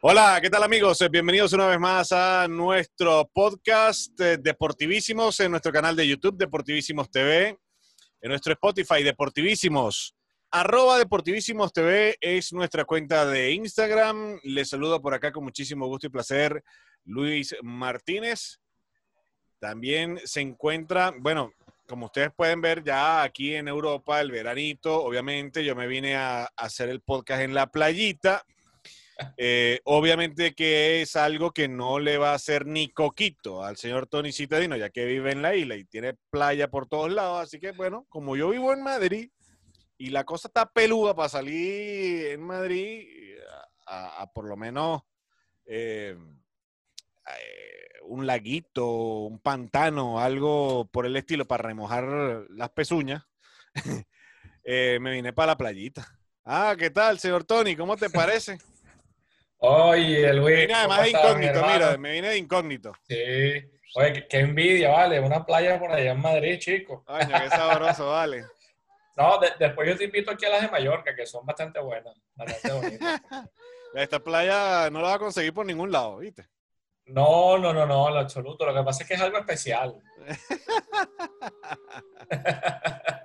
Hola, ¿qué tal amigos? Eh, Bienvenidos una vez más a nuestro podcast eh, Deportivísimos en nuestro canal de YouTube Deportivísimos TV, en nuestro Spotify Deportivísimos. Arroba Deportivísimos TV es nuestra cuenta de Instagram. Les saludo por acá con muchísimo gusto y placer Luis Martínez. También se encuentra, bueno, como ustedes pueden ver ya aquí en Europa, el veranito, obviamente yo me vine a, a hacer el podcast en la playita. Eh, obviamente que es algo que no le va a hacer ni coquito al señor Tony Citadino, ya que vive en la isla y tiene playa por todos lados. Así que, bueno, como yo vivo en Madrid y la cosa está peluda para salir en Madrid, a, por lo menos eh, eh, un laguito, un pantano, algo por el estilo para remojar las pezuñas, me vine para la playita. Ah, ¿qué tal, señor Tony? ¿Cómo te parece? Oye, Luis. Me vine además ¿cómo de incógnito, mira, me vine de incógnito. Sí. Oye, qué, qué envidia, vale. Una playa por allá en Madrid, chico. Coño, qué sabroso, vale. No, de- después yo te invito aquí a las de Mallorca, que son bastante buenas, bastante bonitas. Esta playa no la vas a conseguir por ningún lado, ¿viste? No, no, no, no, en lo absoluto. Lo que pasa es que es algo especial.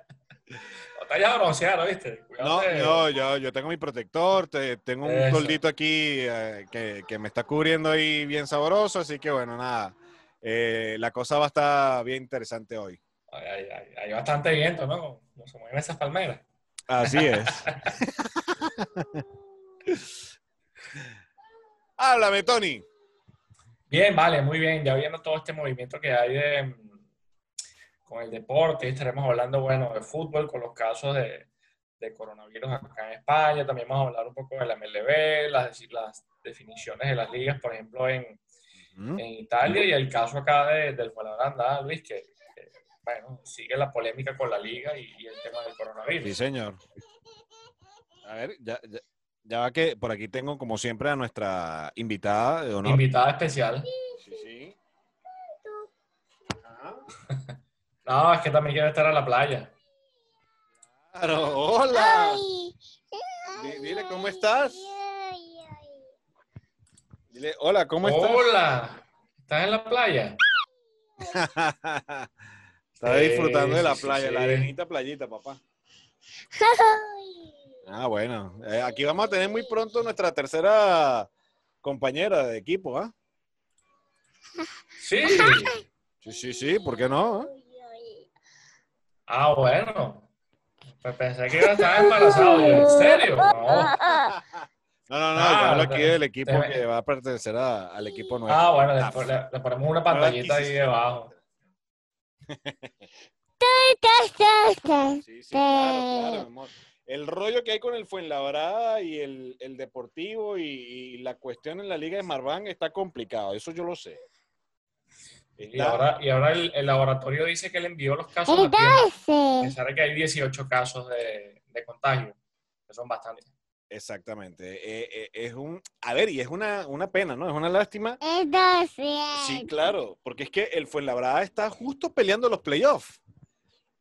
No te vayas a broncear, ¿viste? No, no, yo, yo tengo mi protector, te- tengo un Eso. toldito aquí eh, que, que me está cubriendo ahí bien sabroso, así que bueno, nada, eh, la cosa va a estar bien interesante hoy. Hay, hay- hay- hay bastante viento, ¿no? Como se mueven esas palmeras. Así es. Háblame, Tony. Bien, vale, muy bien. Ya viendo todo este movimiento que hay de, con el deporte, estaremos hablando, bueno, de fútbol con los casos de, de coronavirus acá en España. También vamos a hablar un poco de la MLB, las, las definiciones de las ligas, por ejemplo, en, ¿Mm? en Italia y el caso acá de, del Fuenlabrada, Luis, que, que, bueno, sigue la polémica con la liga y, y el tema del coronavirus. Sí, señor. A ver, ya, ya, ya va que por aquí tengo, como siempre, a nuestra invitada de honor. Invitada especial. Sí, sí. Ajá. No, es que también quiere estar a la playa. Claro, hola. Di- Dile, ¿cómo estás? Dile, hola, ¿cómo estás? Hola, ¿estás en la playa? Está Sí, disfrutando de la sí, sí, playa, la arenita playita, papá. Ah, bueno. Eh, aquí vamos a tener muy pronto nuestra tercera compañera de equipo, ¿ah? Sí. Sí, sí, sí, ¿por qué no? Ah, bueno. Pues pensé que iba a estar embarazado. ¿En serio? No. No, no, no, Ah, yo hablo aquí del equipo te- que va a pertenecer a- al equipo nuestro. Ah, bueno, le, Ah, le- le ponemos una pantallita ahí debajo. Sí, sí, claro, claro, amor. El rollo que hay con el Fuenlabrada y el, el Deportivo y, y la cuestión en la Liga de Marván está complicado, eso yo lo sé. Y ahora, y ahora el, el laboratorio dice que le envió los casos a tiempo. A pesar de que hay 18 casos de, de contagio, que son bastantes. Exactamente. Eh, eh, es un, a ver, y es una, una pena, ¿no? Es una lástima. Sí, claro, porque es que el Fuenlabrada está justo peleando los playoffs.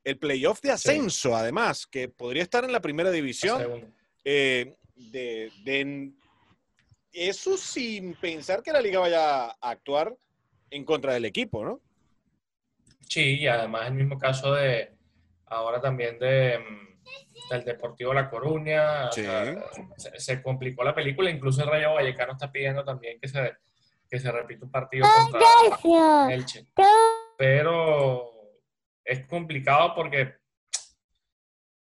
El playoff de ascenso, además, que podría estar en la primera división. Eh, de, de- eso sin pensar que la liga vaya a actuar en contra del equipo, ¿no? Sí, y además el mismo caso de ahora también de, mm, del Deportivo La Coruña. o Sí. sea, se, se complicó la película, incluso el Rayo Vallecano está pidiendo también que se, que se repita un partido contra Elche. Pero es complicado porque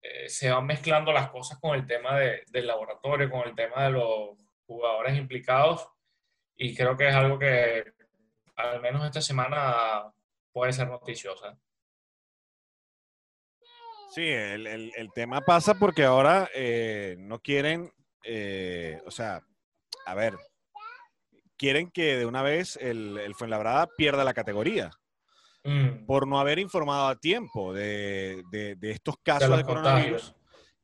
eh, se van mezclando las cosas con el tema de- del laboratorio, con el tema de los jugadores implicados y creo que es algo que al menos esta semana puede ser noticiosa. Sí, el, el- el tema pasa porque ahora eh, no quieren, eh, o sea, a ver, quieren que de una vez el, el Fuenlabrada pierda la categoría Mm, por no haber informado a tiempo de, de- de estos casos de coronavirus. contagios.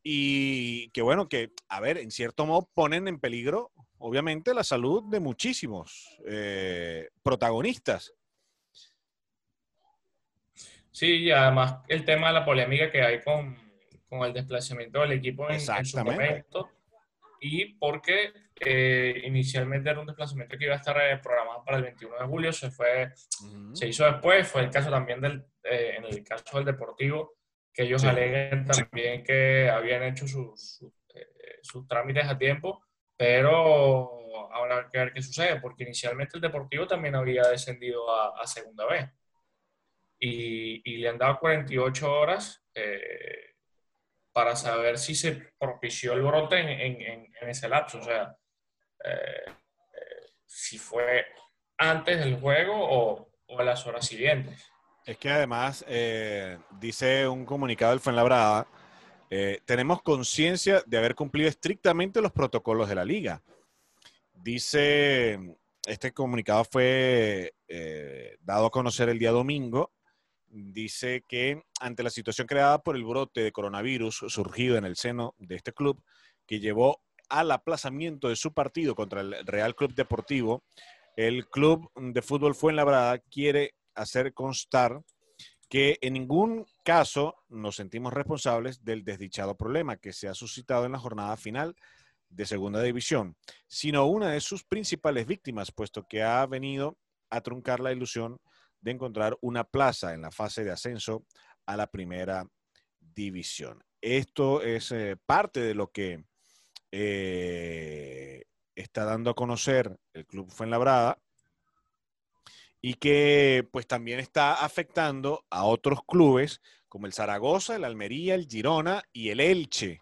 Y que bueno, que, a ver, en cierto modo ponen en peligro, obviamente, la salud de muchísimos eh, protagonistas. Sí, y además el tema de la polémica que hay con, con el desplazamiento del equipo en, en su momento. y porque eh, inicialmente era un desplazamiento que iba a estar eh, programado para el 21 de julio, se fue, se hizo después, fue el caso también del, eh, en el caso del Deportivo, que ellos aleguen también que habían hecho sus, sus, trámites a tiempo, pero hay que ver qué sucede, porque inicialmente el Deportivo también había descendido a, a segunda vez y, y, le han dado 48 horas para saber si se propició el brote en, en, ese lapso. O sea, eh, eh, si fue antes del juego o, o, en las horas siguientes. Es que además, eh, dice un comunicado del Fuenlabrada, tenemos conciencia de haber cumplido estrictamente los protocolos de la liga. Dice, este comunicado fue dado a conocer el día domingo dice que ante la situación creada por el brote de coronavirus surgido en el seno de este club, que llevó al aplazamiento de su partido contra el Real Club Deportivo, el club de fútbol Fuenlabrada quiere hacer constar que en ningún caso nos sentimos responsables del desdichado problema que se ha suscitado en la jornada final de Segunda División, sino una de sus principales víctimas, puesto que ha venido a truncar la ilusión de encontrar una plaza en la fase de ascenso a la primera división. Esto es eh, parte de lo que eh, está dando a conocer el Club Fuenlabrada y que pues también está afectando a otros clubes como el Zaragoza, el Almería, el Girona y el Elche,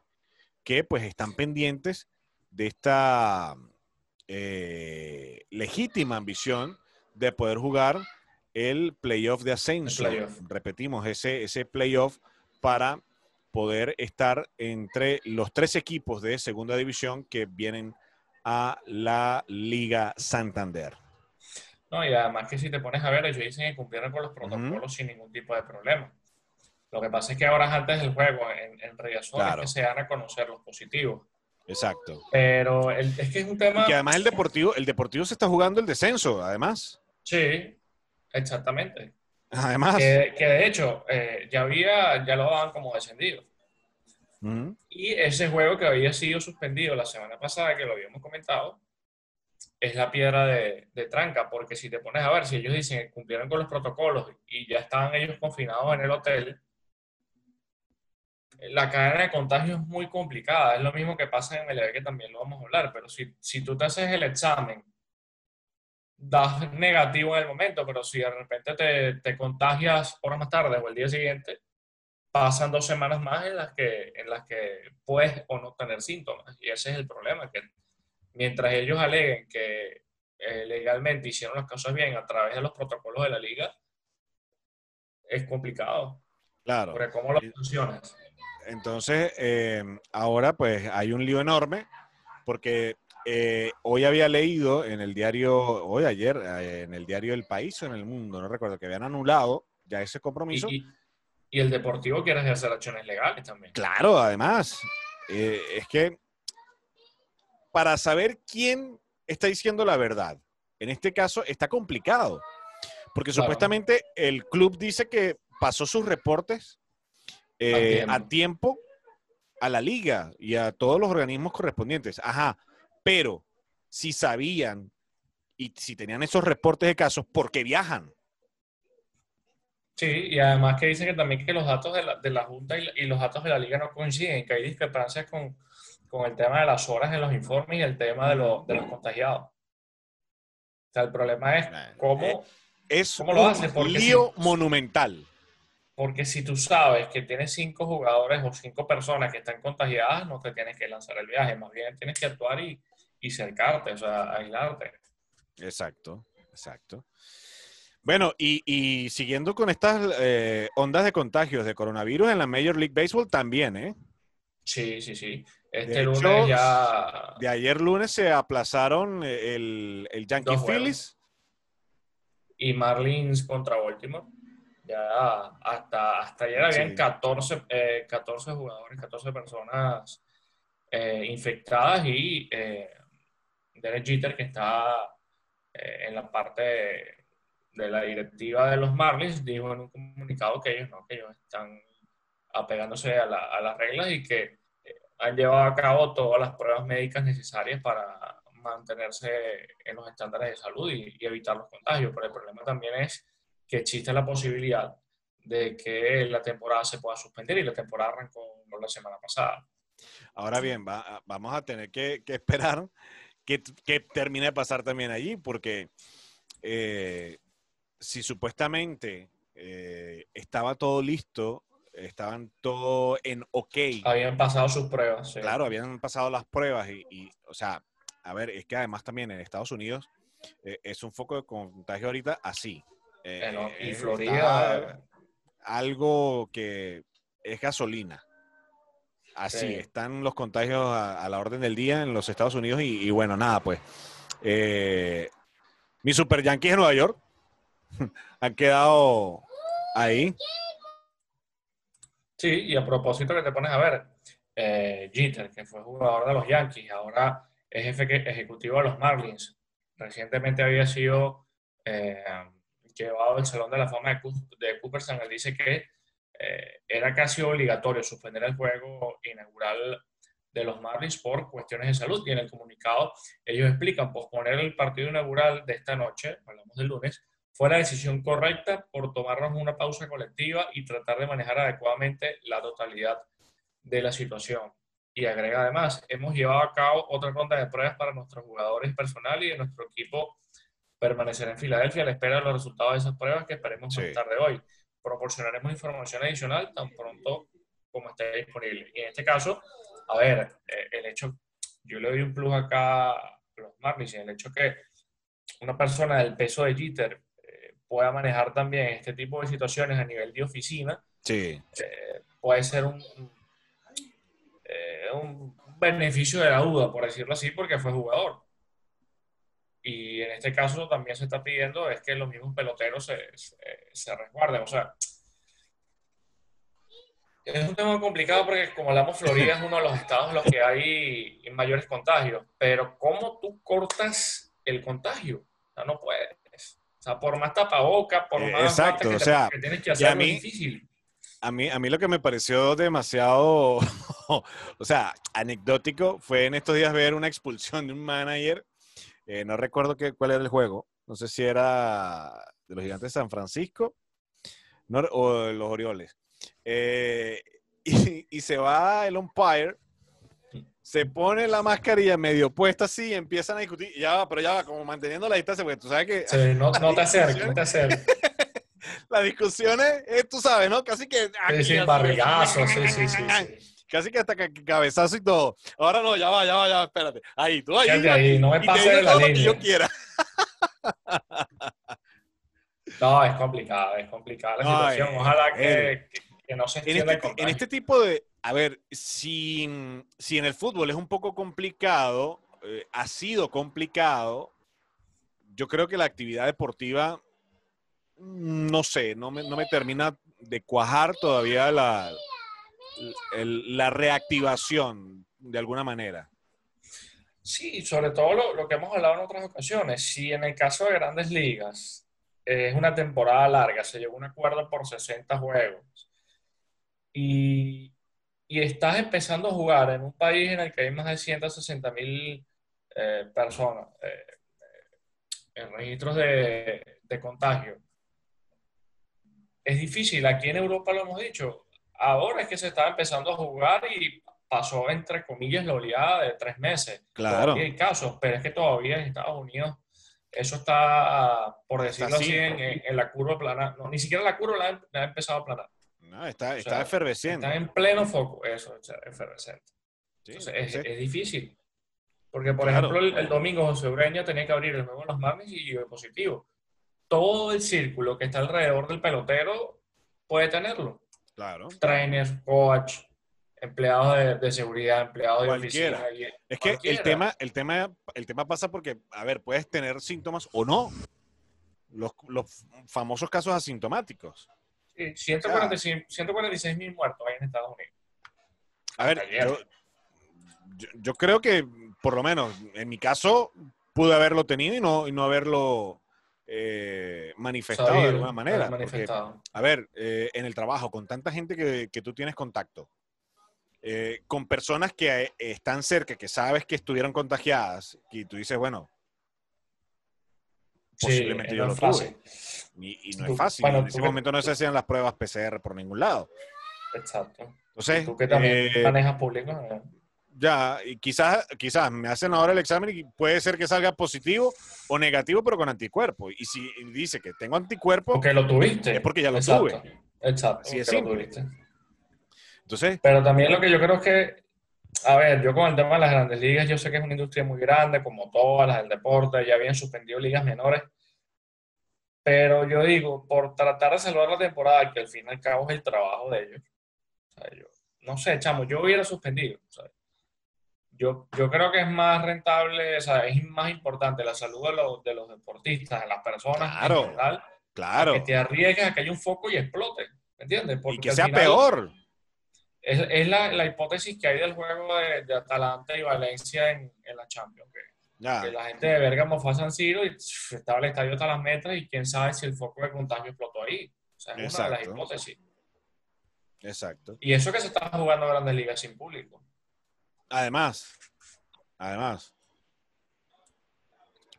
que pues están pendientes de esta eh, legítima ambición de poder jugar el playoff de ascenso. Repetimos, ese, ese playoff para poder estar entre los tres equipos de segunda división que vienen a la Liga Santander. No, y además que si te pones a ver, ellos dicen que cumplieron con los protocolos sin ningún tipo de problema. Lo que pasa es que ahora antes del juego, en, en claro. que se dan a conocer los positivos. Exacto. Pero es que es un tema... Y que además el Deportivo, el Deportivo se está jugando el descenso, además. Sí, Exactamente. Además. Que, de hecho, eh, ya había, ya lo daban como descendido. Y ese juego que había sido suspendido la semana pasada, que lo habíamos comentado, es la piedra de, tranca, porque si te pones a ver, si ellos dicen que cumplieron con los protocolos y ya estaban ellos confinados en el hotel, la cadena de contagio es muy complicada. Es lo mismo que pasa en el que también lo vamos a hablar, pero si, si tú te haces el examen das negativo en el momento, pero si de repente te, te contagias horas más tarde o el día siguiente, pasan dos semanas más en las que, en las que puedes o no tener síntomas. Y ese es el problema, que mientras ellos aleguen que eh, legalmente hicieron las cosas bien a través de los protocolos de la liga, es complicado. Claro. Porque cómo lo funcionas. Entonces, eh, ahora pues hay un lío enorme porque eh, hoy había leído en el diario, hoy ayer, eh, en el diario El País o en El Mundo, no recuerdo, que habían anulado ya ese compromiso. Y, el Deportivo quiere hacer acciones legales también. Claro, además. Eh, es que para saber quién está diciendo la verdad, en este caso está complicado. Porque supuestamente el club dice que pasó sus reportes a tiempo a la liga y a todos los organismos correspondientes. Ajá, pero si sabían y si tenían esos reportes de casos, ¿por qué viajan? Sí, y además que dicen que también que los datos de la, de la Junta y, los datos de la Liga no coinciden, que hay discrepancias con, con el tema de las horas en los informes y el tema de, de los contagiados. O sea, el problema es cómo, eh, es cómo lo hace. Un lío monumental. Porque si tú sabes que tienes cinco jugadores o cinco personas que están contagiadas, no te tienes que lanzar el viaje, más bien tienes que actuar y, y cercarte, o sea, aislarte. Exacto, exacto. Bueno, y, siguiendo con estas eh, ondas de contagios de coronavirus en la Major League Baseball también, ¿eh? Sí, sí, sí. Este lunes ya. De ayer lunes se aplazaron el, el Yankee Phillies. Y Marlins contra Baltimore. Ya hasta, hasta ayer habían 14, 14 eh, jugadores, 14 personas eh, infectadas y Derek Jeter, que está eh, en la parte de, la directiva de los Marlins, dijo en un comunicado que ellos no, que ellos están apegándose a, las reglas y que eh, han llevado a cabo todas las pruebas médicas necesarias para mantenerse en los estándares de salud y, evitar los contagios. Pero el problema también es que existe la posibilidad de que la temporada se pueda suspender y la temporada arrancó la semana pasada. Ahora bien, vamos a tener que, esperar que, que, termine de pasar también allí, porque eh, si supuestamente eh, estaba todo listo, estaban todo en ok. Habían pasado sus pruebas. Claro, habían pasado las pruebas y, o sea, a ver, es que además también en Estados Unidos eh, es un foco de contagio ahorita así. y Florida. Algo que es gasolina. Así, están los contagios a, la orden del día en los Estados Unidos y, bueno, nada, pues. Eh, mi Super Yankees de Nueva York han quedado ahí. Sí, y a propósito que te pones a ver, eh, Jeter, que fue jugador de los Yankees, ahora es jefe ejecutivo de los Marlins. Recientemente había sido eh, llevado al Salón de la Fama de, de Cooperstown. Dice que eh, era casi obligatorio suspender el juego inaugural de los Marlins por cuestiones de salud y en el comunicado ellos explican posponer el partido inaugural de esta noche, hablamos del lunes, fue la decisión correcta por tomarnos una pausa colectiva y tratar de manejar adecuadamente la totalidad de la situación. Y agrega además, hemos llevado a cabo otra ronda de pruebas para nuestros jugadores personal y de nuestro equipo permanecer en Filadelfia a la espera de los resultados de esas pruebas que esperemos más tarde hoy proporcionaremos información adicional tan pronto como esté disponible. Y en este caso, a ver, eh, el hecho, yo le doy un plus acá a los Marlins, el hecho que una persona del peso de Jeter pueda manejar también este tipo de situaciones a nivel de oficina, sí. Eh, puede ser un, un beneficio de la duda, por decirlo así, porque fue jugador. Y en este caso también se está pidiendo es que los mismos peloteros se, se, resguarden. O sea, es un tema complicado porque, como hablamos, Florida es uno de los estados en los que hay mayores contagios. Pero, ¿cómo tú cortas el contagio? O sea, no puedes. Sea, por más tapaboca, por eh, más Exacto, o sea, que tienes que hacer, a mí, difícil. A mí, a mí lo que me pareció demasiado, o sea, anecdótico fue en estos días ver una expulsión de un manager eh, no recuerdo qué, cuál era el juego. No sé si era de los Gigantes de San Francisco o de los Orioles. Eh, y, se va el umpire, se pone la mascarilla medio puesta así y empiezan a discutir. Ya va, pero ya va, como manteniendo la distancia, porque tú sabes que. Sí, no, te acerques, no te acerques. Las discusiones, tú sabes, ¿no? Casi que. Sí, sí, barrigazo, sí, sí, sí casi que hasta cabezazo y todo. Ahora no, ya va, ya va, ya va, espérate. Ahí, tú ahí. ahí no me pases de la línea. que yo quiera. No, es complicado, es complicada la situación. Eh, Ojalá que, no se entienda en este, en este tipo de, a ver, si, si en el fútbol es un poco complicado, eh, ha sido complicado, yo creo que la actividad deportiva, no sé, no me, no me termina de cuajar todavía la, la reactivación de alguna manera. Sí, sobre todo lo, que hemos hablado en otras ocasiones. Si en el caso de grandes ligas es una temporada larga, se llegó un acuerdo por 60 juegos y, estás empezando a jugar en un país en el que hay más de 160 mil eh, personas eh, en registros de, de contagio, es difícil. Aquí en Europa lo hemos dicho, Ahora es que se está empezando a jugar y pasó, entre comillas, la oleada de tres meses. Claro. hay casos, pero es que todavía en Estados Unidos eso está, por decirlo así, en, la curva plana. No, ni siquiera la curva la ha, empezado a planar. Está, está efervesciente. Está en pleno foco, eso, efervescente. Entonces, es, difícil. Porque, por ejemplo, el, domingo José Ureña tenía que abrir el nuevo los Marlins y yo positivo. Todo el círculo que está alrededor del pelotero puede tenerlo. Claro. Trainers, coach, empleados de, seguridad, empleados de oficina. es que el tema, el, tema, el tema pasa porque, a ver, puedes tener síntomas o no. Los, famosos casos asintomáticos. Sí, 146 mil muertos hay en Estados Unidos. A ver, yo, creo que, por lo menos, en mi caso, pude haberlo tenido y no, y no haberlo eh, manifestado de alguna manera. a ver, eh, en el trabajo, con tanta gente que, tú tienes contacto, eh, con personas que están cerca, que sabes que estuvieron contagiadas, y tú dices, bueno, posiblemente yo lo tuve. Y, no es fácil. en ese momento no se hacían las pruebas PCR por ningún lado. Exacto. Entonces, tú que también eh, manejas público. Ya, y quizás, quizás me hacen ahora el examen y puede ser que salga positivo o negativo, pero con anticuerpo. Y si dice que tengo anticuerpo, porque lo tuviste. Es porque ya lo tuve. Exacto. Así es Entonces. Pero también lo que yo creo es que, a ver, yo con el tema de las grandes ligas, yo sé que es una industria muy grande, como todas las del deporte, ya habían suspendido ligas menores. Pero yo digo, por tratar de salvar la temporada, que al fin y al cabo es el trabajo de ellos. O sea, yo, no sé, chamo, yo hubiera suspendido. Yo, yo creo que es más rentable, o sea, es más importante la salud de los, de los deportistas, de las personas claro, en general, claro. que te arriesgues a que haya un foco y explote, ¿me entiendes? Porque y que sea peor. Es, es la, la, hipótesis que hay del juego de, de Atalanta y Valencia en, en la Champions. Que, que, la gente de Bergamo fue a San Siro y estaba el estadio hasta las metras y quién sabe si el foco de contagio explotó ahí. O sea, es una de las hipótesis. Exacto. Y eso que se está jugando Grandes Ligas sin público. Además, además.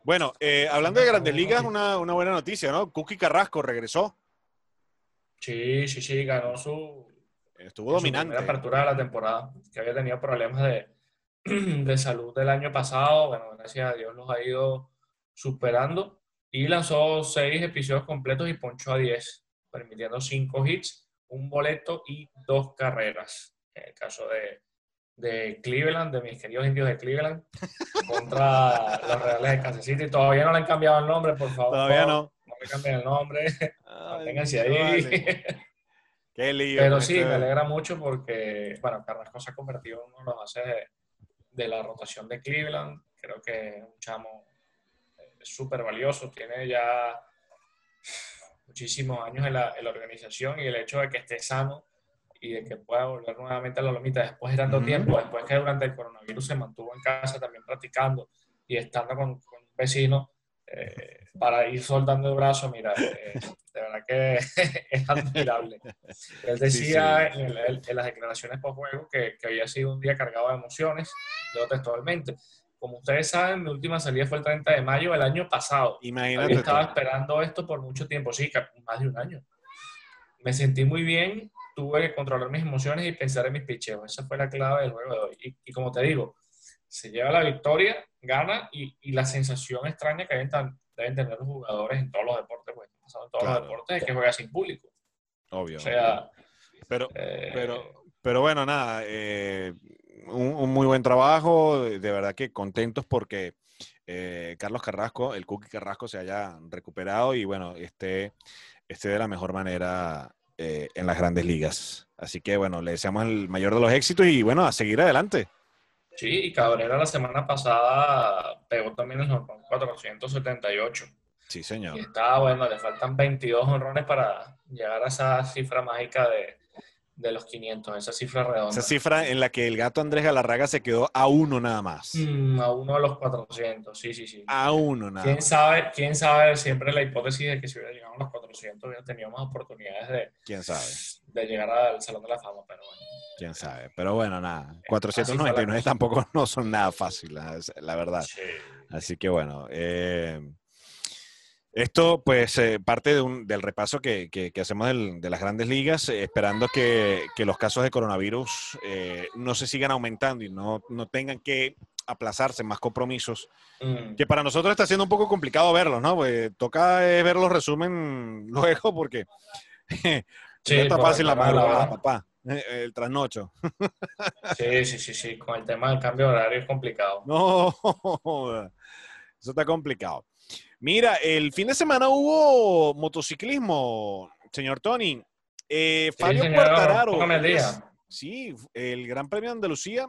Bueno, eh, hablando de Grandes Ligas, una, una buena noticia, ¿no? Cookie Carrasco regresó. Sí, sí, sí, ganó su. Estuvo dominante. La apertura de la temporada, que había tenido problemas de, de salud del año pasado. Bueno, gracias a Dios los ha ido superando. Y lanzó seis episodios completos y ponchó a 10, permitiendo cinco hits, un boleto y dos carreras. En el caso de, de Cleveland, de mis queridos indios de Cleveland, contra los Reales de Kansas City. Todavía no le han cambiado el nombre, por favor. Todavía no. No le cambien el nombre. Manténganse ahí. Qué lío. Pero sí, me alegra mucho porque, bueno, Carrasco se ha convertido en uno de los bases de, la rotación de Cleveland. Creo que es un chamo eh, súper valioso. Tiene ya muchísimos años en la, en la organización y el hecho de que esté sano y de que pueda volver nuevamente a la lomita después de tanto tiempo, después que durante el coronavirus se mantuvo en casa también practicando y estando con, un vecino eh, para ir soltando el brazo, mira, eh, de verdad que es admirable. Él decía En, las declaraciones por juego que, que, había sido un día cargado de emociones, yo textualmente. Como ustedes saben, mi última salida fue el 30 de mayo del año pasado. Imagínate. estaba esperando esto por mucho tiempo, sí, más de un año. Me sentí muy bien tuve que controlar mis emociones y pensar en mis picheos. Esa fue la clave del juego de hoy. Y, como te digo, se lleva la victoria, gana y, y la sensación extraña que deben, deben, tener los jugadores en todos los deportes, pues, en todos los deportes, es que juega sin público. Obvio. O sea, pero, eh, pero, pero bueno, nada, eh, un, muy buen trabajo, de verdad que contentos porque eh, Carlos Carrasco, el Cookie Carrasco se haya recuperado y bueno, esté, esté de la mejor manera eh, en las grandes ligas. Así que bueno, le deseamos el mayor de los éxitos y bueno, a seguir adelante. Sí, y Cabrera la semana pasada pegó también el 478. Sí, señor. Y está bueno, le faltan 22 honrones para llegar a esa cifra mágica de, de los 500, esa cifra redonda. Esa cifra en la que el gato Andrés Galarraga se quedó a uno nada más. Mm, a uno de los 400, sí, sí, sí. A uno nada ¿Quién más. Sabe, ¿Quién sabe siempre la hipótesis de que si hubiera llegado a los 400 hubiera tenido más oportunidades de, ¿Quién sabe? de llegar al Salón de la Fama, pero bueno. ¿Quién sabe? Pero bueno, nada. 499 tampoco no son nada fáciles, la verdad. Sí. Así que bueno, eh, esto, pues, eh, parte de un, del repaso que, que, hacemos del, de las grandes ligas, eh, esperando que, que, los casos de coronavirus eh, no se sigan aumentando y no, no tengan que aplazarse más compromisos, mm. que para nosotros está siendo un poco complicado verlos, ¿no? Pues, toca ver los resumen luego porque sí, no está fácil la madrugada, papá, el trasnocho. sí, sí, sí, sí, con el tema del cambio de horario es complicado. No, eso está complicado. Mira, el fin de semana hubo motociclismo, señor Tony. Eh, Fabio sí, Quartararo. sí, el Gran Premio de Andalucía,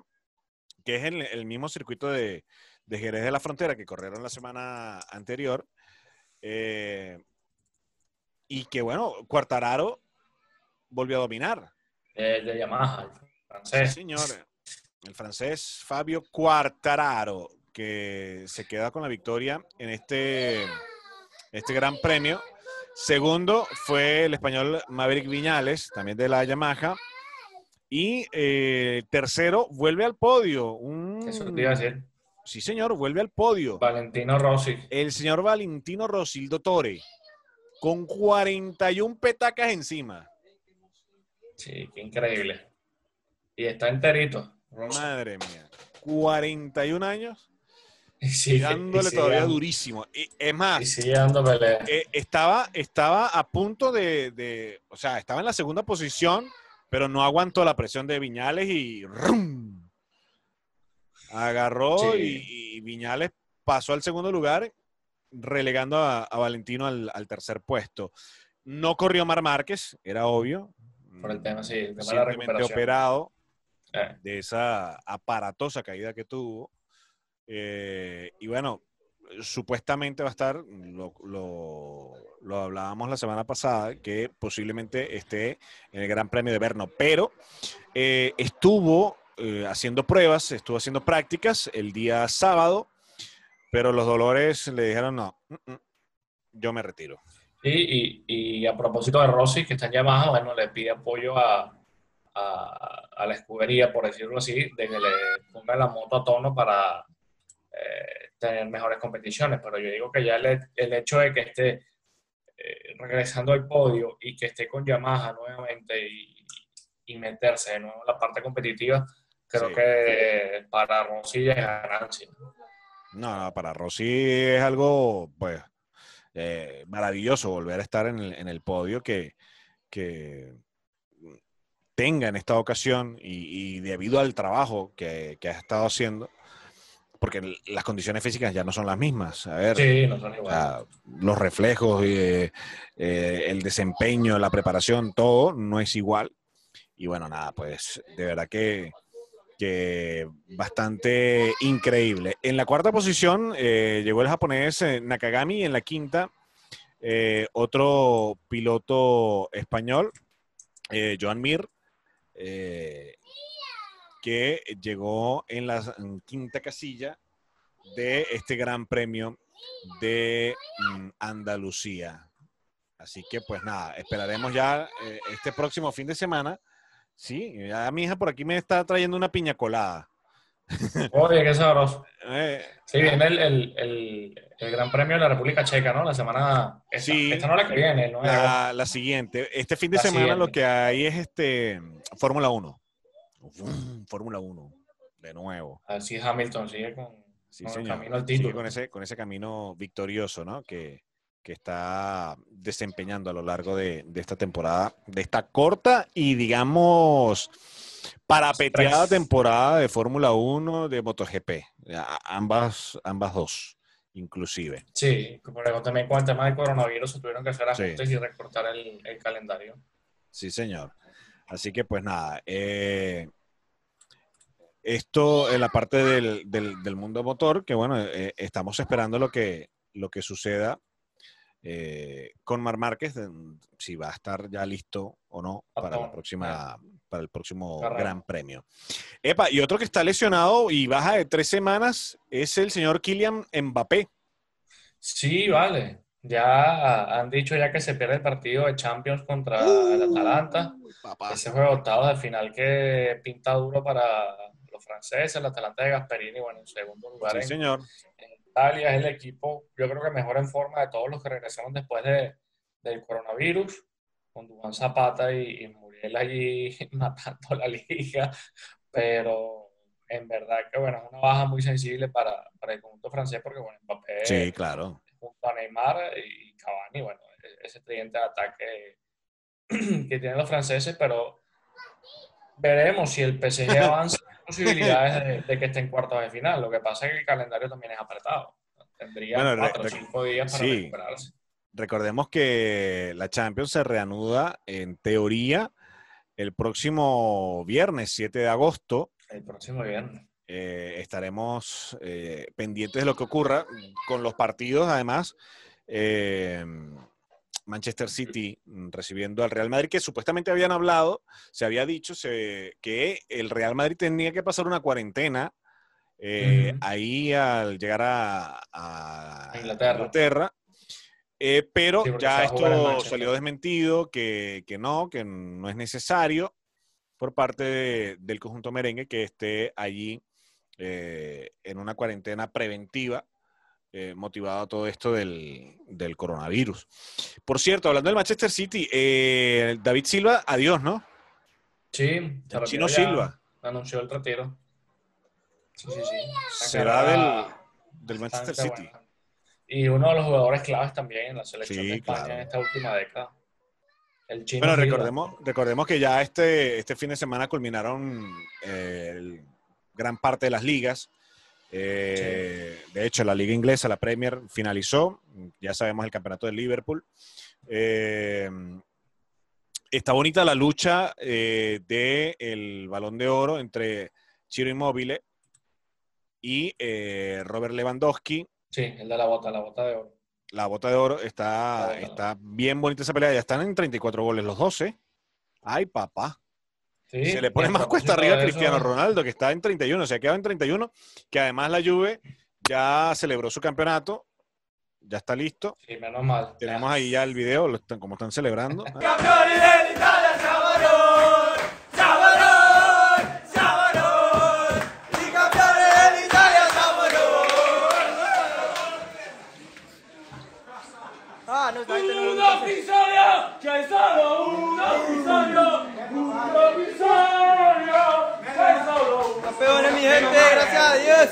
que es el, el mismo circuito de, de, Jerez de la Frontera que corrieron la semana anterior. Eh, y que bueno, Quartararo volvió a dominar. El de Yamaha, el francés. Sí, señor. El francés Fabio Quartararo que se queda con la victoria en este, este gran premio. Segundo fue el español Maverick Viñales, también de la Yamaha. Y eh, tercero, vuelve al podio. Eso te iba a decir. Sí, señor, vuelve al podio. Valentino Rossi. El señor Valentino Rossi, el dottore, con 41 petacas encima. Sí, qué increíble. Y está enterito. Madre mía. 41 años. Sí, dándole todavía durísimo. Y, es más, sigue dando pelea. Eh, estaba, estaba a punto de, o sea, estaba en la segunda posición, pero no aguantó la presión de Viñales y ¡rum! agarró y, Viñales pasó al segundo lugar, relegando a, Valentino al, tercer puesto. No corrió Mar Márquez, era obvio. Por el tema, sí, el tema operado eh. de esa aparatosa caída que tuvo. Eh, y bueno, supuestamente va a estar, lo, lo, hablábamos la semana pasada, que posiblemente esté en el Gran Premio de Berno, pero eh, estuvo eh, haciendo pruebas, estuvo haciendo prácticas el día sábado, pero los dolores le dijeron, no, mm, mm, yo me retiro. Y, y, a propósito de Rossi, que está en Yamaha, bueno, le pide apoyo a, a, la escudería, por decirlo así, de que le ponga la moto a tono para eh, tener mejores competiciones. Pero yo digo que ya el, el hecho de que esté eh, regresando al podio y que esté con Yamaha nuevamente y, y meterse de nuevo en la parte competitiva, creo que para Rossi es ganancia. No, para Rossi es algo, pues, eh, maravilloso volver a estar en el, en el podio que, que, tenga en esta ocasión y, debido al trabajo que, que, ha estado haciendo, porque las condiciones físicas ya no son las mismas. A ver, sí, no son igual. los reflejos, eh, eh, el desempeño, la preparación, todo no es igual. Y bueno, nada, pues de verdad que, que bastante increíble. En la cuarta posición eh, llegó el japonés Nakagami, en la quinta otro piloto español, Joan Mir, eh, que llegó en la quinta casilla de este gran premio de mm, Andalucía. Así que pues nada, esperaremos ya eh, este próximo fin de semana. Sí, ya mi hija por aquí me está trayendo una piña colada. Oye, qué sabroso. Eh, sí, viene el, Gran Premio de la República Checa, ¿no? La semana. Esta, sí, esta no la que viene, ¿no? La, siguiente. Este fin de semana lo que hay es este Fórmula 1. Fórmula 1, de nuevo. Así es Hamilton sigue con, el camino al título. con ese, con ese camino victorioso, ¿no? Que, que está desempeñando a lo largo de, de esta temporada, de esta corta y digamos parapeteada temporada de Fórmula 1, de MotoGP, ambas, ambas dos, inclusive. Sí, pero también con el tema del coronavirus se tuvieron que hacer ajustes y recortar el, calendario. Sí, señor. Así que pues nada, eh, esto en la parte del, del, mundo motor, que bueno, eh, estamos esperando lo que, lo que suceda eh, con Mar Márquez, si va a estar ya listo o no para la próxima, para el próximo Gran Premio. Epa, y otro que está lesionado y baja de tres semanas es el señor Kylian Mbappé. Sí, vale. Ya han dicho ya que se pierde el partido de Champions contra el Atalanta. Ese juego octavo de final que pinta duro para los franceses, el Atalanta de Gasperini, bueno, en segundo lugar sí, señor. Italia es el equipo, yo creo que mejor en forma de todos los que regresaron después de, del coronavirus, con Duván Zapata y, Muriel allí matando la liga, pero en verdad que bueno, es una baja muy sensible para, para el conjunto francés porque bueno, Mbappé sí, claro. junto a Neymar y Cavani, bueno, e-, ese tridente de ataque que tienen los franceses, pero veremos si el PSG avanza posibilidades de, que esté en cuartos de final. Lo que pasa es que el calendario también es apretado. Tendría cuatro o cinco días para recuperarse. Recordemos que la Champions se reanuda en teoría el próximo viernes, 7 de agosto. El próximo viernes. Eh, estaremos eh, pendientes de lo que ocurra con los partidos, además. Eh, Manchester City mm, recibiendo al Real Madrid, que supuestamente habían hablado, se había dicho que el Real Madrid tenía que pasar una cuarentena eh, ahí al llegar a, Inglaterra. Eh, pero ya esto salió desmentido, que, no, que no es necesario. por parte del conjunto merengue que esté allí eh, en una cuarentena preventiva eh, motivado a todo esto del, coronavirus. Por cierto, hablando del Manchester City, eh, David Silva, adiós, ¿no? Sí, Chino Silva. Anunció el retiro. Sí, sí, sí. Será del, Manchester City. Y uno de los jugadores claves también en la selección de España en esta última década. El chino bueno, recordemos, recordemos que ya este, este fin de semana culminaron eh, gran parte de las ligas. Eh, de hecho, la liga inglesa, la Premier, finalizó. Ya sabemos el campeonato de Liverpool. Eh, está bonita la lucha eh, del balón de oro entre Chiro Immobile y Robert Lewandowski. Sí, el de la bota, la bota de oro. La bota de oro está, está bien bonita esa pelea. Ya están en 34 goles los 12. Ay, papá se le pone más cuesta arriba a Cristiano Ronaldo, que está en 31, se ha quedado en 31, que además la Juve ya celebró su campeonato, ya está listo. Sí, menos mal. Tenemos ahí ya el video, lo están, como están celebrando. Ah, no, una pizarra, que solo una pizarra, una pizarra, que solo Campeones, mi gente, gracias a Dios.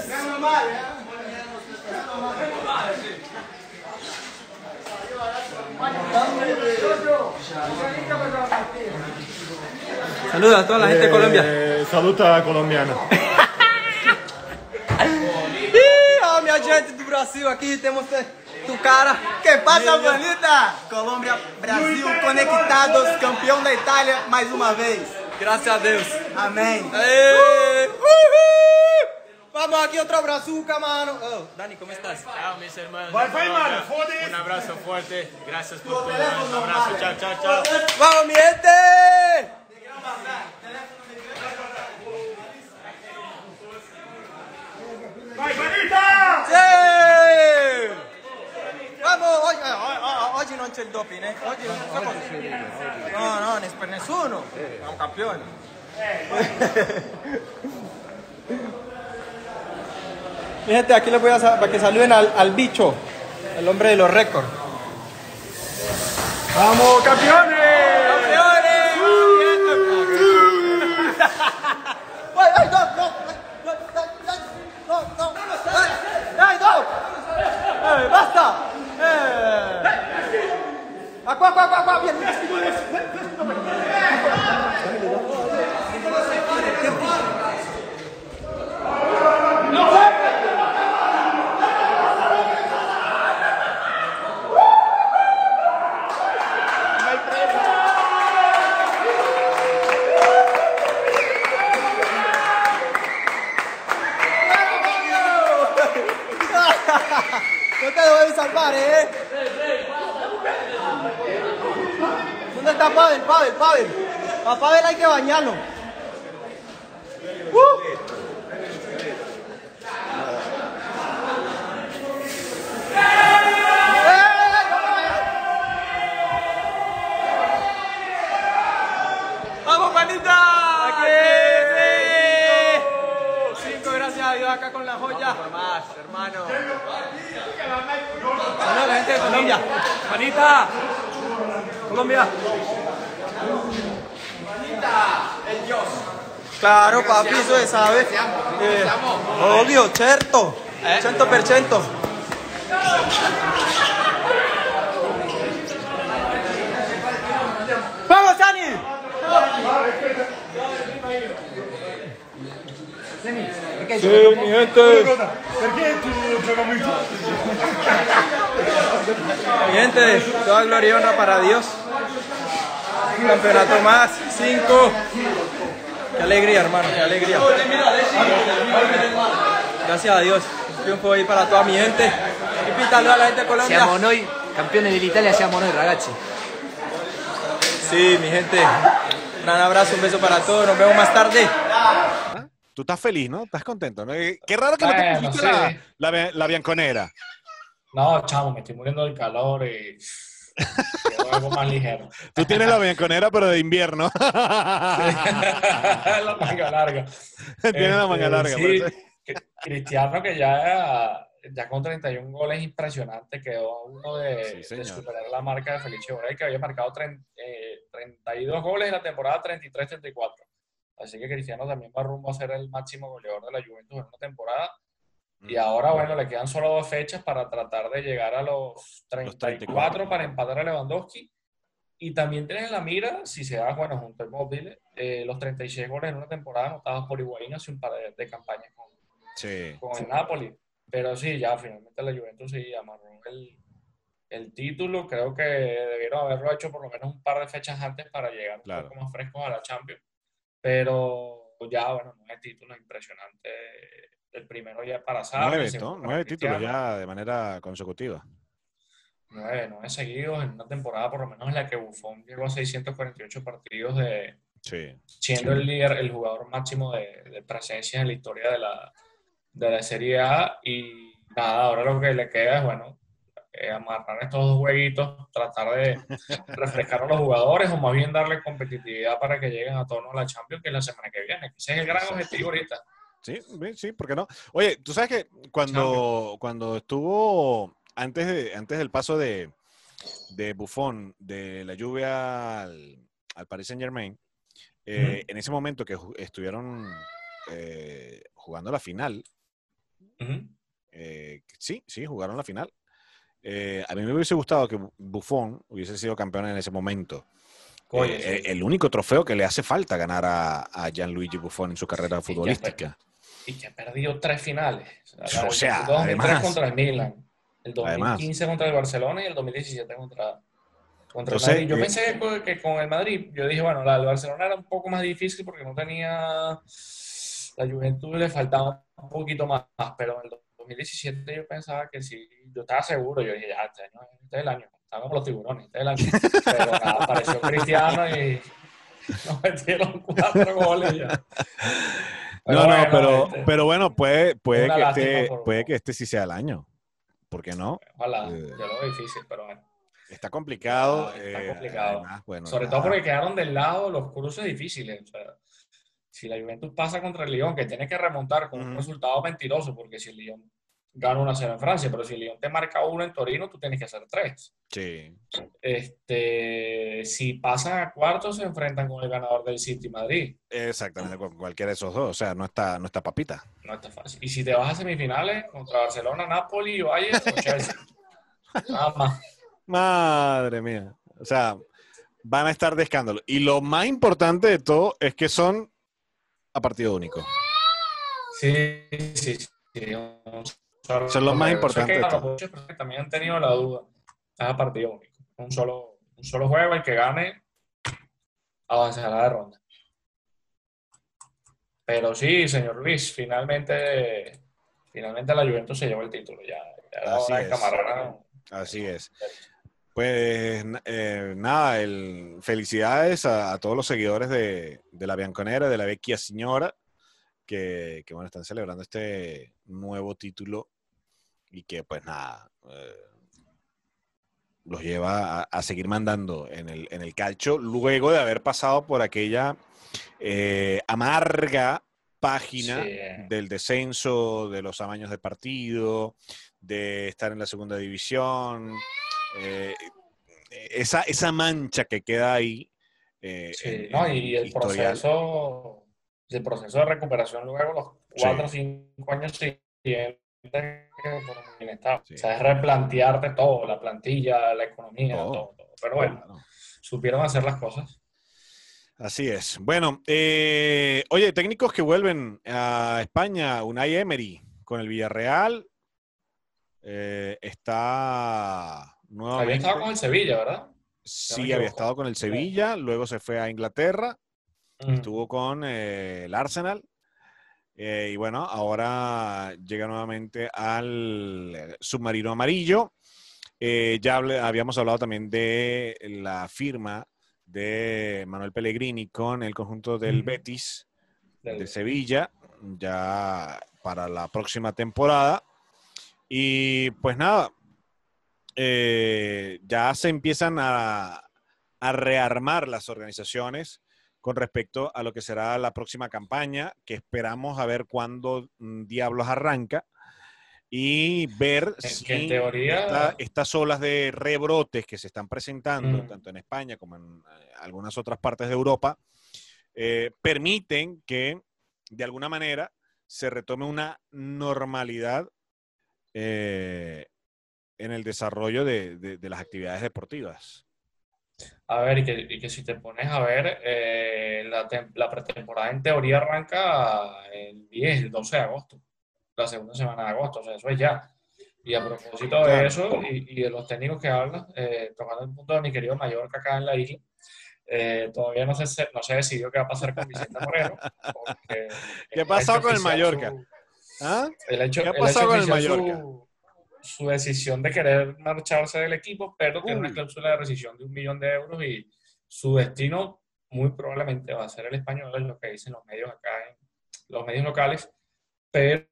Saluda a toda la gente de Colombia. Eh, saluda a colombiana. oh, minha gente do Brasil, aqui temos tu cara. Que passa, bonita? Colômbia, Brasil conectados, campeão da Itália mais uma vez. Graças a Deus. Amém. Vamos aqui outro abraço, mano. Oh, Dani, como estás? Chao, mis hermanos. Vai, vai, mano, foda Un abrazo fuerte. Gracias por todo. Un abrazo. Chao, chao, chao. Vamos, mi gente. Vai, Vanita! Sí. Vamos, oggi, oggi non c'è il doping, eh? Oggi non so No, no, per nessuno. È un campione. Mi gente, aquí les voy a para que saluden al, al bicho, el hombre de los récords. ¡Vamos, campeones! ¡Campeones! ¡Ay, ay, Bak, bak, bak, bak, bak, bak. Sí, mi gente. Perché tu gioca mucho? Mi gente, toda gloria y honra para Dios. Un campeonato más, cinco. Qué alegría, hermano, qué alegría. Gracias a Dios. Un triunfo ahí para toda mi gente. Invítalo a la gente de Colombia. Siamo noi, campeones dell'Italia, siamo noi, ragazzi. Sí, mi gente. Un gran abrazo, un beso para todos. Nos vemos más tarde. Tú estás feliz, ¿no? Estás contento, ¿no? Eh, qué raro que no te pusiste la, la, la, bianconera. No, chamo, me estoy muriendo del calor y Quiero algo más ligero. Tú tienes la bianconera, pero de invierno. la manga larga. Tienes la manga Este, larga. sí, Cristiano que ya, ya con 31 goles impresionante quedó uno de, Sí, superar la marca de Felice Borrell que había marcado tren- eh, 32 goles en la temporada 33-34. Así que Cristiano también va rumbo a ser el máximo goleador de la Juventus en una temporada. Y ahora, bueno, le quedan solo dos fechas para tratar de llegar a los 34, 34. para empatar a Lewandowski. Y también tienen en la mira, si se da, bueno, junto al móvil, eh, los 36 goles en una temporada anotados por Higuaín hace un par de, de campañas con, Sí. con el Napoli. Pero sí, ya finalmente la Juventus sí amarró el, el título. Creo que debieron haberlo hecho por lo menos un par de fechas antes para llegar Claro. un poco más frescos a la Champions. Pero ya, bueno, nueve títulos impresionante. El primero ya para el Nueve, ¿no? Nueve títulos ya de manera consecutiva. Nueve, nueve seguidos en una temporada por lo menos en la que Buffon llegó a 648 partidos de Sí. siendo el líder, el jugador máximo de, de presencia en la historia de la, de la Serie A y nada, ahora lo que le queda es, bueno, eh, amarrar estos dos jueguitos, tratar de refrescar a los jugadores o más bien darle competitividad para que lleguen a torno a la Champions que es la semana que viene. Ese es el gran objetivo ahorita. Sí, sí, ¿por qué no? Oye, tú sabes que cuando, cuando estuvo antes, de, antes del paso de, de Buffon de la lluvia al, al Paris Saint Germain, eh, en ese momento que estuvieron eh, jugando la final, eh, sí, sí, jugaron la final. Eh, a mí me hubiese gustado que Bu- Buffon hubiese sido campeón en ese momento. Eh, sí. el único trofeo que le hace falta ganar a, a Gianluigi Buffon en su carrera futbolística. y que ha perdido tres finales. O sea, el 2003 además- contra el Milan, el Además. 2015 contra el Barcelona y el 2017 contra, contra Entonces, el Madrid. Yo eh, pensé que con, el Madrid, yo dije, bueno, la del Barcelona era un poco más difícil porque no tenía la Juventud le faltaba un poquito más, pero en el 2017 yo pensaba que sí, yo estaba seguro, yo dije, ya, este año este es el año, como los tiburones, este es el año. Pero nada, apareció Cristiano y nos metieron cuatro goles ya. No, no, bueno, pero, este, pero bueno, puede, puede, que este, por- puede que este sí sea el año. ¿Por qué no? Ojalá, Eh, yo lo veo difícil, pero bueno. Está complicado. Ah, está eh, complicado. además, bueno, Sobre nada. todo porque quedaron del lado los cruces difíciles. O sea, si la Juventus pasa contra el Lyon, que tiene que remontar con un resultado mentiroso, porque si el Lyon gana 1-0 en Francia, pero si Lyon te marca uno en Torino, tú tienes que hacer tres. Sí. Este, si pasan a cuartos, se enfrentan con el ganador del City Madrid. Exactamente, con cualquiera de esos dos. O sea, no está, no está papita. No está fácil. Y si te vas a semifinales contra Barcelona, Napoli, Bayern o Chelsea. Nada más. Madre mía. O sea, van a estar de escándalo. Y lo más importante de todo es que son a partido único. Sí, sí, sí. Un solo Eso es lo más juego. importante Sé que de claro, todo. muchas personas también han tenido la duda. Es a partido único. Un solo, un solo juego, el que gane avanzará de ronda. Pero sí, señor Luis, finalmente, finalmente la Juventus se llevó el título. Ya, ya Así es. Así es. Pues eh, nada, el, felicidades a, a todos los seguidores de, de la Bianconera, de la Vecchia Signora, que, que, bueno, están celebrando este nuevo título y que pues nada, eh, los lleva a, a seguir mandando en el, en el calcio luego de haber pasado por aquella eh, amarga página Sí. del descenso, de los amaños de partido, de estar en la segunda división, eh, esa, esa mancha que queda ahí. eh, Sí, en- ¿no? en Y el historial. proceso, el proceso de recuperación luego, los cuatro o Sí. cinco años siguientes, que. Sí. O sea, es replantearte todo, la plantilla, la economía, Todo. todo. todo. Pero bueno, Claro. supieron hacer las cosas. Así es. Bueno, eh, oye, técnicos que vuelven a España, Unai Emery con el Villarreal, eh, está nuevamente. Había estado con el Sevilla, ¿verdad? Sí, había estado con el Sevilla, luego se fue a Inglaterra, Mm. estuvo con eh, el Arsenal. Eh, y bueno, ahora llega nuevamente al eh, submarino amarillo. Eh, ya hable- habíamos hablado también de la firma de Manuel Pellegrini con el conjunto del. Betis de Sevilla, ya para la próxima temporada. Y pues nada, eh, ya se empiezan a, rearmar las organizaciones con respecto a lo que será la próxima campaña, que esperamos a ver cuándo mm, diablos arranca y ver si en teoría... estas olas de rebrotes que se están presentando, Mm. tanto en España como en eh, algunas otras partes de Europa, eh, permiten que de alguna manera se retome una normalidad eh, en el desarrollo de, de- de las actividades deportivas. A ver, y que, y que si te pones a ver, eh, la, tem- la pretemporada en teoría arranca el 10, el 12 de agosto, la segunda semana de agosto, o sea, eso es ya. Y a propósito de eso y, y de los técnicos que hablan, eh, tocando el punto de mi querido Mallorca acá en la isla, eh, todavía no se, no se decidió qué va a pasar con Vicente Moreno. porque ¿Qué pasó con el Mallorca? su- ¿Ah? el hecho, ¿Qué ha pasado con el Mallorca? Su, su decisión de querer marcharse del equipo, pero tiene una cláusula de rescisión de un millón de euros y su destino muy probablemente va a ser el español, es lo que dicen los medios acá, en los medios locales, pero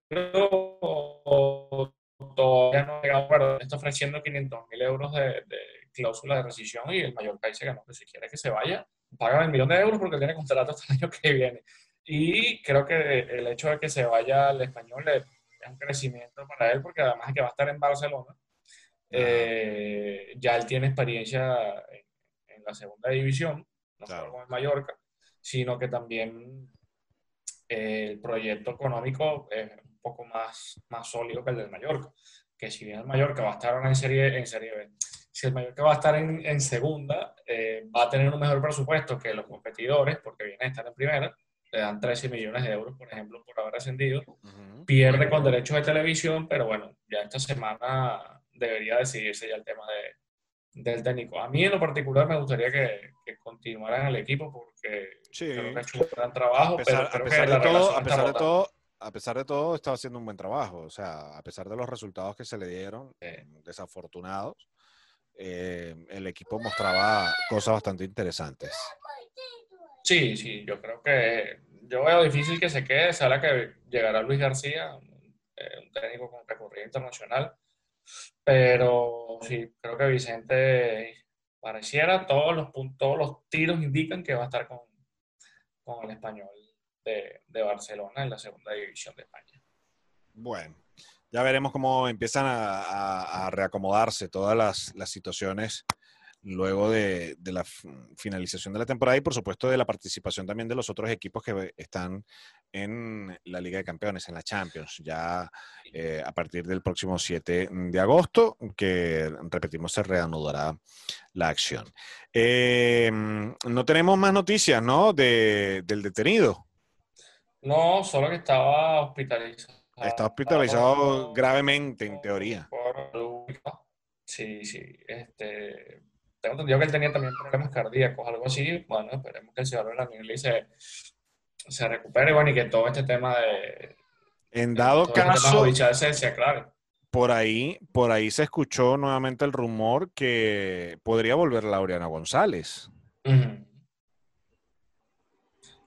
todavía no ha llegado a acuerdo. Está ofreciendo 500 mil euros de, de cláusula de rescisión y el Mallorca dice que no, que si quiere que se vaya, paga el millón de euros porque tiene contrato hasta el año que viene. Y creo que el hecho de que se vaya al español le- es un crecimiento para él porque además de que va a estar en Barcelona, eh, ya él tiene experiencia en, en la segunda división, no Claro. solo con el Mallorca, sino que también eh, el proyecto económico es un poco más, más sólido que el del Mallorca. Que si bien el Mallorca va a estar en serie, en serie B, si el Mallorca va a estar en, en segunda, eh, va a tener un mejor presupuesto que los competidores, porque viene a estar en primera, le dan 13 millones de euros, por ejemplo, por haber ascendido Ujú. pierde con derechos de televisión, pero bueno, ya esta semana debería decidirse ya el tema de, del técnico. A mí en lo particular me gustaría que, que continuara en el equipo porque Sí. creo que ha hecho un gran trabajo, a pesar, pero a pesar de todo, a pesar de todo, a pesar de todo, estaba haciendo un buen trabajo. O sea, a pesar de los resultados que se le dieron, desafortunados, eh, el equipo mostraba cosas bastante interesantes. Sí, sí, yo creo que yo veo difícil que se quede, se habla que llegará Luis García, un, eh, un técnico con recorrido internacional, pero sí, creo que Vicente pareciera, todos los todos los tiros indican que va a estar con, con el español de, de Barcelona en la segunda división de España. Bueno, ya veremos cómo empiezan a, a- a reacomodarse todas las, las situaciones luego de, de la finalización de la temporada y por supuesto de la participación también de los otros equipos que están en la Liga de Campeones, en la Champions, ya eh, a partir del próximo 7 de agosto, que repetimos, se reanudará la acción. Eh, no tenemos más noticias, ¿no? De- del detenido. No, solo que estaba hospitalizado. Está hospitalizado gravemente, en teoría. por- Sí, sí. Este, tengo entendido que él tenía también problemas cardíacos, algo así. Bueno, esperemos que el señor Belarmini se, se recupere bueno, y que todo este tema de. En dado este caso, judicial se, se aclare. por ahí, por ahí se escuchó nuevamente el rumor que podría volver Laureana González.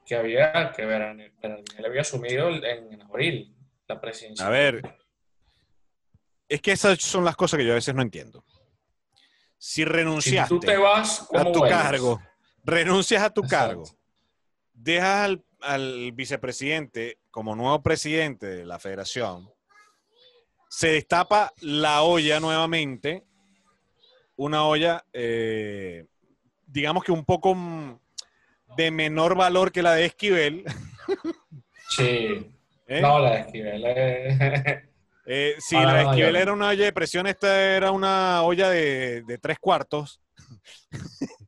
Que había, que Belarmini había asumido en, en abril la presidencia. A ver, es que esas son las cosas que yo a veces no entiendo. Si si renunciaste tú te vas, a ¿cómo tu vuelves? cargo, renuncias a tu Exacto. cargo, dejas al, al vicepresidente como nuevo presidente de la federación, se destapa la olla nuevamente, una olla, eh, digamos que un poco de menor valor que la de Esquivel. Sí. ¿eh? No, la de Esquivel es- Eh, si Ah, la Esquivel era una olla de presión, esta era una olla de, de tres cuartos.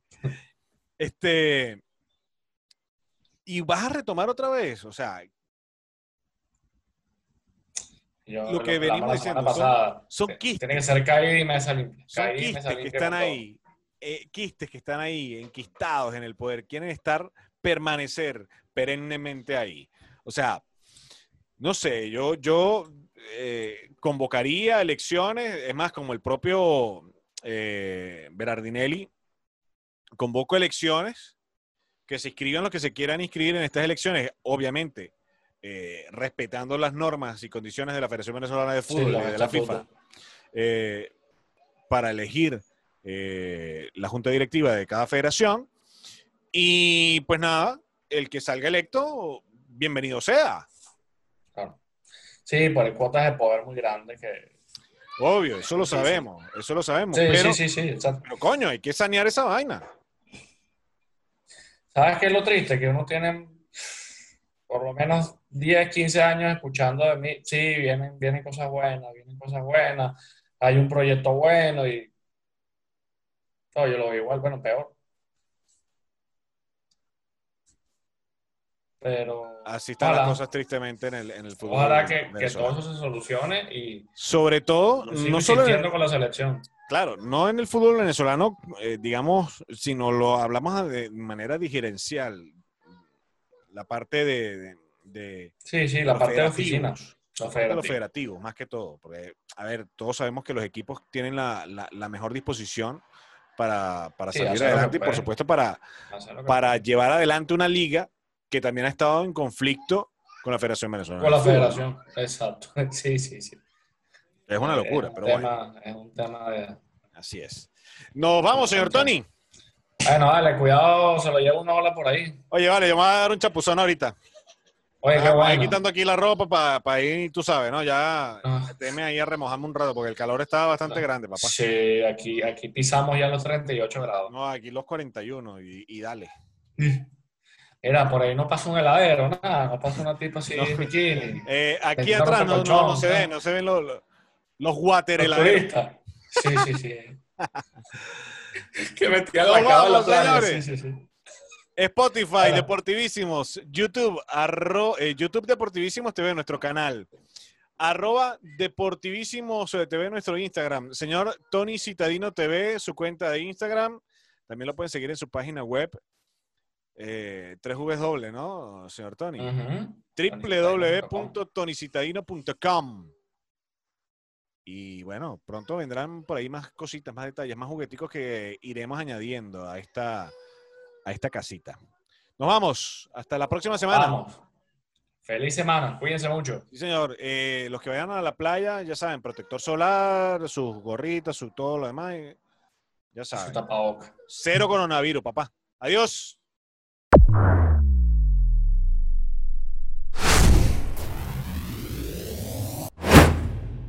este. Y vas a retomar otra vez. O sea, Yo Lo que venimos diciendo, son- quistes. Tiene que ser caída y mesa limpia. son Caída y mesa quistes que limpia están con todo. ahí. eh, quistes que están ahí, enquistados en el poder. Quieren estar, permanecer perennemente ahí. O sea, no sé, yo, yo eh, convocaría elecciones, es más, como el propio eh, Berardinelli, convoco elecciones, que se inscriban los que se quieran inscribir en estas elecciones, obviamente, eh, respetando las normas y condiciones de la Federación Venezolana de Fútbol de la FIFA. Eh, para elegir eh, la junta directiva de cada federación. Y pues nada, el que salga electo, bienvenido sea. Sí, por el cuotas de poder muy grande que... Obvio, eso lo sabemos, eso lo sabemos. Sí, pero, sí, sí, sí, exacto. pero coño, hay que sanear esa vaina. ¿Sabes qué es lo triste? Que uno tiene por lo menos 10, 15 años escuchando de mí, sí, vienen, vienen cosas buenas, vienen cosas buenas, hay un proyecto bueno y todo, yo lo veo igual, bueno, peor. Pero Así están las ojalá, cosas tristemente en el, en el fútbol. ojalá que, que todo eso se solucione y Sobre todo, no solo en con la selección. Claro, no en el fútbol venezolano, eh, digamos, sino lo hablamos de manera digerencial. La parte de, de- de Sí, sí, la los parte de federativos, oficina. la Los de los federativos. federativos, más que todo. Porque, a ver, todos sabemos que los equipos tienen la, la- la mejor disposición para, para Sí, salir adelante y, por supuesto, para, para llevar adelante una liga que también ha estado en conflicto con la Federación Venezolana. Con la federación, exacto. Sí, sí, sí. Es una locura, es un pero tema, bueno, Es un tema de... así es. Nos vamos, señor Tony. Bueno, dale, cuidado, se lo lleva una ola por ahí. Oye, vale, yo me voy a dar un chapuzón ahorita. Oye, qué Ah, voy bueno. quitando aquí la ropa para ir, tú sabes, ¿no? Ya Ah. meteme ahí a remojarme un rato porque el calor está bastante Ah. grande, papá. Sí, aquí, aquí pisamos ya los 38 grados. No, aquí los 41 y, y dale. Mira, por ahí no pasa un heladero, nada, no pasa una tipa así en bikini. Eh, aquí atrás no, no, no se ¿no? ven, no se ven los, los, water Los heladeros. turistas. Sí, sí, sí. que metían Nos la cara la playa. señores. Sí, sí, sí. Spotify, Hola. Deportivísimos, YouTube, arro, eh, YouTube Deportivísimos TV, nuestro canal. Arroba Deportivísimos eh, TV, nuestro Instagram. Señor Tony Citadino TV, su cuenta de Instagram. También lo pueden seguir en su página web. Eh, 3W, ¿no, señor Tony? Www.tonicitadino.com. Y bueno, pronto vendrán por ahí más cositas, más detalles, más jugueticos que iremos añadiendo a esta, a esta casita. Nos vamos. Hasta la próxima semana. Vamos. Feliz semana. Cuídense mucho. Sí, señor. Eh, los que vayan a la playa, ya saben, protector solar, sus gorritas, su todo lo demás. Ya Su saben. tapabocas. Cero coronavirus, papá. Adiós.